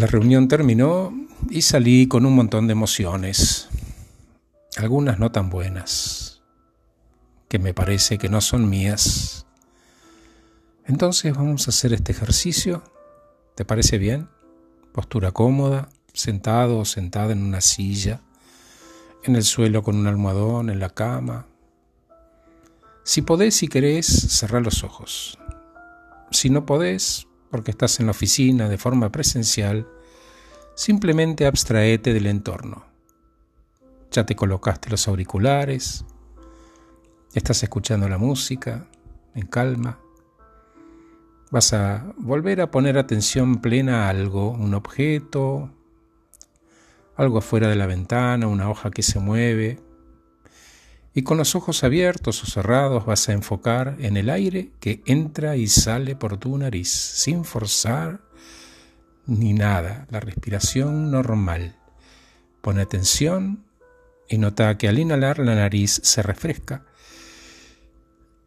La reunión terminó y salí con un montón de emociones, algunas no tan buenas, que me parece que no son mías. Entonces vamos a hacer este ejercicio. ¿Te parece bien? Postura cómoda, sentado o sentada en una silla, en el suelo con un almohadón, en la cama. Si podés y querés, cerrar los ojos. Si no podés, porque estás en la oficina de forma presencial, simplemente abstraete del entorno. Ya te colocaste los auriculares, estás escuchando la música en calma. Vas a volver a poner atención plena a algo, un objeto, algo afuera de la ventana, una hoja que se mueve, y con los ojos abiertos o cerrados vas a enfocar en el aire que entra y sale por tu nariz, sin forzar ni nada, la respiración normal. Pone atención y nota que al inhalar la nariz se refresca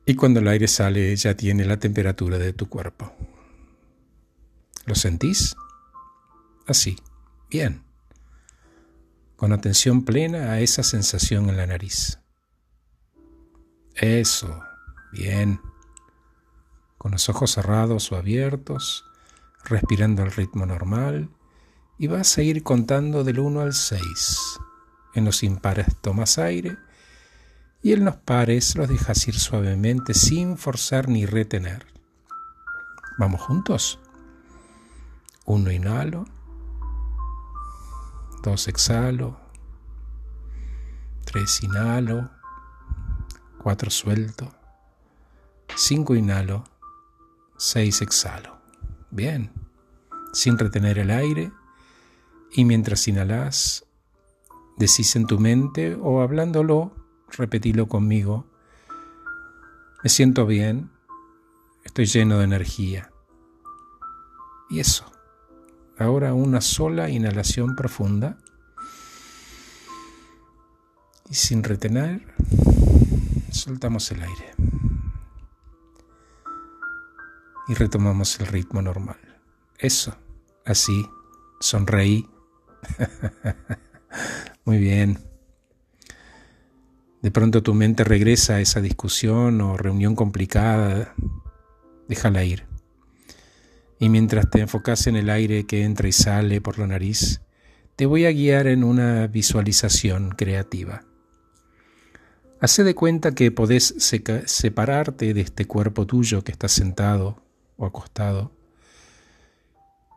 y cuando el aire sale ya tiene la temperatura de tu cuerpo. ¿Lo sentís? Así, bien, con atención plena a esa sensación en la nariz. Eso, bien. Con los ojos cerrados o abiertos, respirando al ritmo normal, y vas a ir contando del 1 al 6. En los impares tomas aire y en los pares los dejas ir suavemente sin forzar ni retener. ¿Vamos juntos? Uno inhalo, dos exhalo, tres inhalo, 4 suelto, 5 inhalo, 6 exhalo. Bien, sin retener el aire. Y mientras inhalas, decís en tu mente o hablándolo, repetilo conmigo, me siento bien, estoy lleno de energía. Y eso, ahora una sola inhalación profunda. Y sin retener soltamos el aire y retomamos el ritmo normal. Eso, así, sonreí. Muy bien. De pronto tu mente regresa a esa discusión o reunión complicada, déjala ir. Y mientras te enfocas en el aire que entra y sale por la nariz, te voy a guiar en una visualización creativa. Hace de cuenta que podés separarte de este cuerpo tuyo que está sentado o acostado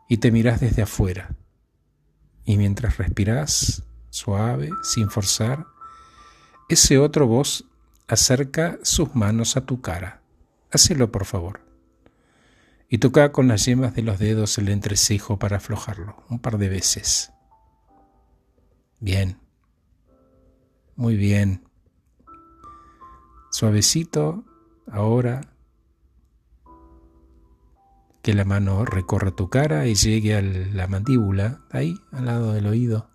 y te mirás desde afuera. Y mientras respirás, suave, sin forzar, ese otro voz acerca sus manos a tu cara. Hacelo, por favor. Y toca con las yemas de los dedos el entrecejo para aflojarlo, un par de veces. Bien. Muy bien. Suavecito, ahora que la mano recorra tu cara y llegue a la mandíbula, ahí, al lado del oído.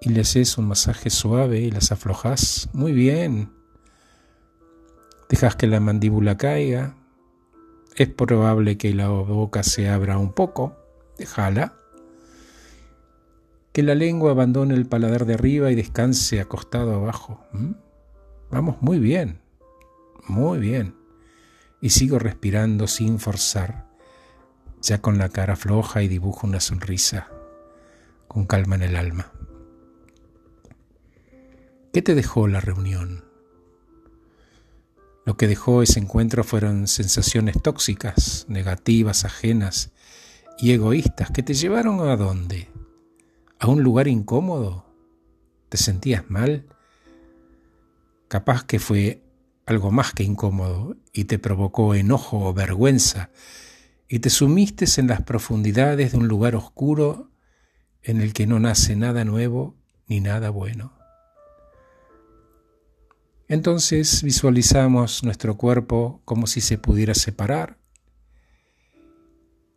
Y le haces un masaje suave y las aflojas. Muy bien. Dejas que la mandíbula caiga. Es probable que la boca se abra un poco. Déjala. Que la lengua abandone el paladar de arriba y descanse acostado abajo. Vamos muy bien, muy bien. Y sigo respirando sin forzar, ya con la cara floja y dibujo una sonrisa, con calma en el alma. ¿Qué te dejó la reunión? Lo que dejó ese encuentro fueron sensaciones tóxicas, negativas, ajenas y egoístas que te llevaron a dónde? ¿A un lugar incómodo? ¿Te sentías mal? Capaz que fue algo más que incómodo y te provocó enojo o vergüenza, y te sumiste en las profundidades de un lugar oscuro en el que no nace nada nuevo ni nada bueno. Entonces visualizamos nuestro cuerpo como si se pudiera separar,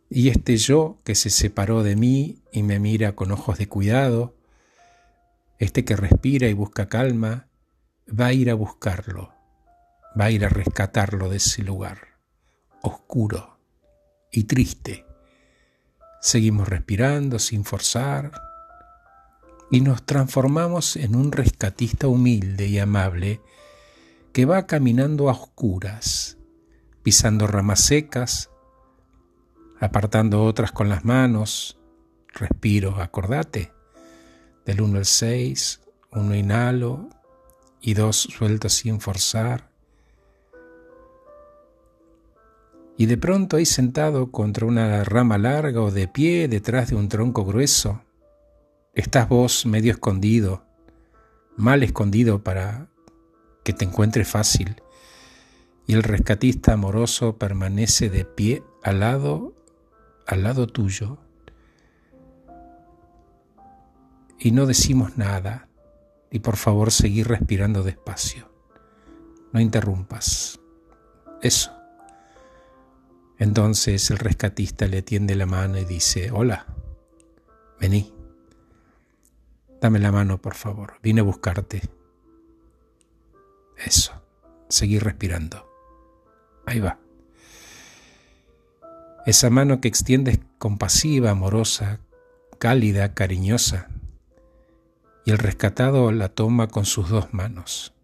y este yo que se separó de mí y me mira con ojos de cuidado, este que respira y busca calma, va a ir a buscarlo, va a ir a rescatarlo de ese lugar oscuro y triste Seguimos respirando sin forzar y nos transformamos en un rescatista humilde y amable que va caminando a oscuras, pisando ramas secas, apartando otras con las manos. Respiro, acordate, del 1 al 6, uno inhalo y dos suelto sin forzar. Y de pronto ahí sentado contra una rama larga o de pie detrás de un tronco grueso, estás vos medio escondido, mal escondido para que te encuentre fácil, y el rescatista amoroso permanece de pie al lado, al lado tuyo. Y no decimos nada, y por favor seguir respirando despacio. No interrumpas. Eso. Entonces el rescatista le tiende la mano y dice, hola, vení. Dame la mano, por favor. Vine a buscarte. Eso. Seguir respirando. Ahí va. Esa mano que extiendes compasiva, amorosa, cálida, cariñosa. Y el rescatado la toma con sus dos manos.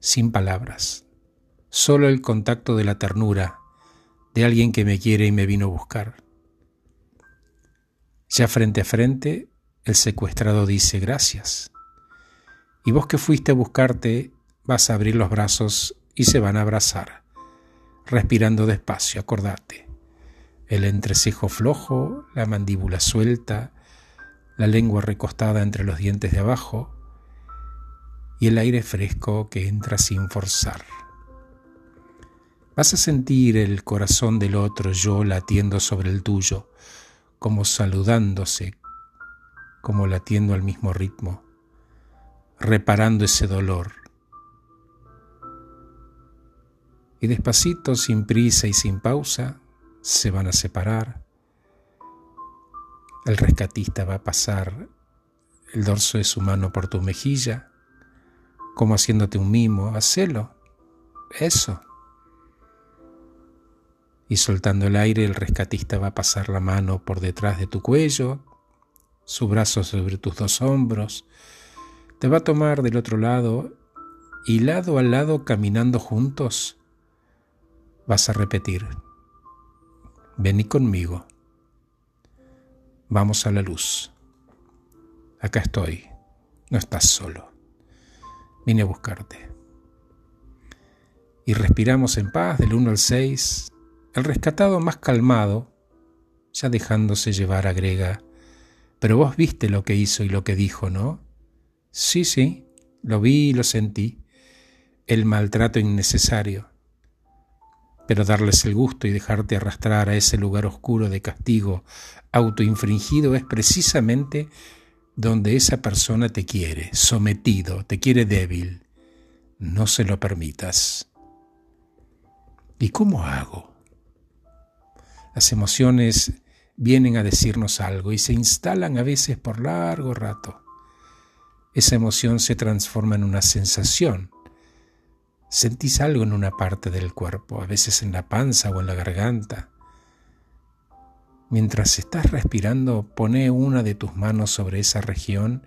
Sin palabras. Solo el contacto de la ternura de alguien que me quiere y me vino a buscar. Ya frente a frente, el secuestrado dice gracias. Y vos que fuiste a buscarte, vas a abrir los brazos y se van a abrazar, respirando despacio, acordate. El entrecejo flojo, la mandíbula suelta, la lengua recostada entre los dientes de abajo y el aire fresco que entra sin forzar. Vas a sentir el corazón del otro yo latiendo sobre el tuyo, como saludándose, como latiendo al mismo ritmo, reparando ese dolor y despacito, sin prisa y sin pausa, se van a separar. El rescatista va a pasar el dorso de su mano por tu mejilla, como haciéndote un mimo, hacelo, eso. Y soltando el aire, el rescatista va a pasar la mano por detrás de tu cuello, su brazo sobre tus dos hombros, te va a tomar del otro lado y lado a lado caminando juntos, vas a repetir, vení conmigo, vamos a la luz, acá estoy, no estás solo, vine a buscarte. Y respiramos en paz del 1 al 6, el rescatado más calmado, ya dejándose llevar, agrega, pero vos viste lo que hizo y lo que dijo, ¿no? Sí, sí, lo vi y lo sentí, el maltrato innecesario pero darles el gusto y dejarte arrastrar a ese lugar oscuro de castigo autoinfringido es precisamente donde esa persona te quiere, sometido, te quiere débil. No se lo permitas. ¿Y cómo hago? Las emociones vienen a decirnos algo y se instalan a veces por largo rato. Esa emoción se transforma en una sensación Sentís algo en una parte del cuerpo, a veces en la panza o en la garganta. Mientras estás respirando, pone una de tus manos sobre esa región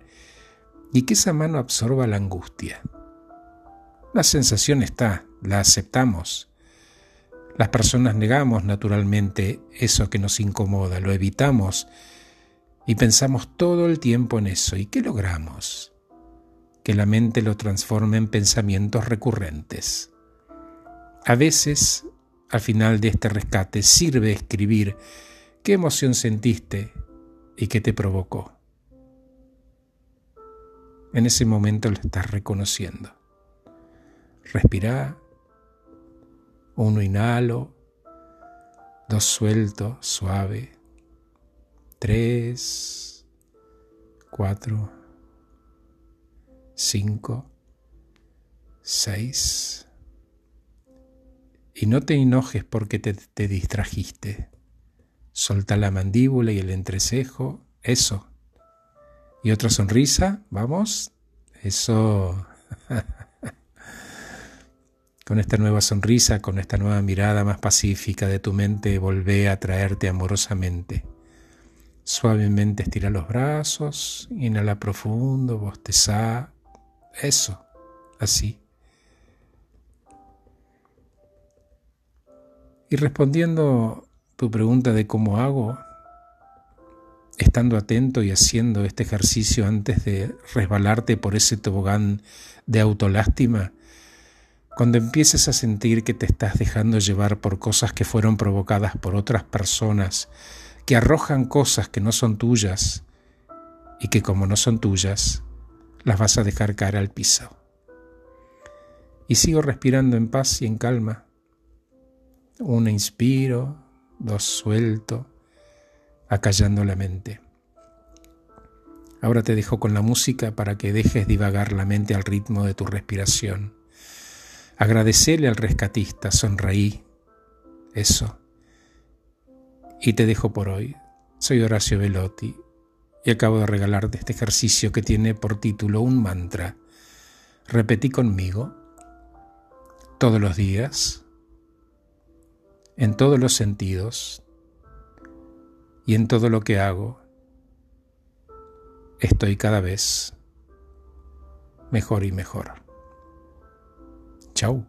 y que esa mano absorba la angustia. La sensación está, la aceptamos. Las personas negamos naturalmente eso que nos incomoda, lo evitamos y pensamos todo el tiempo en eso. ¿Y qué logramos? Que la mente lo transforme en pensamientos recurrentes. A veces, al final de este rescate, sirve escribir qué emoción sentiste y qué te provocó. En ese momento lo estás reconociendo. Respira, uno inhalo, dos suelto, suave, tres, cuatro, 5, 6. Y no te enojes porque te, te distrajiste. Solta la mandíbula y el entrecejo. Eso. Y otra sonrisa. Vamos. Eso. con esta nueva sonrisa, con esta nueva mirada más pacífica de tu mente, volvé a traerte amorosamente Suavemente estira los brazos, inhala profundo, bosteza. Eso, así. Y respondiendo tu pregunta de cómo hago, estando atento y haciendo este ejercicio antes de resbalarte por ese tobogán de autolástima, cuando empieces a sentir que te estás dejando llevar por cosas que fueron provocadas por otras personas, que arrojan cosas que no son tuyas y que como no son tuyas, las vas a dejar caer al piso. Y sigo respirando en paz y en calma. Uno inspiro, dos suelto, acallando la mente. Ahora te dejo con la música para que dejes divagar la mente al ritmo de tu respiración. Agradecele al rescatista, sonreí. Eso y te dejo por hoy. Soy Horacio Velotti acabo de regalarte este ejercicio que tiene por título un mantra. Repetí conmigo todos los días, en todos los sentidos y en todo lo que hago. Estoy cada vez mejor y mejor. Chau.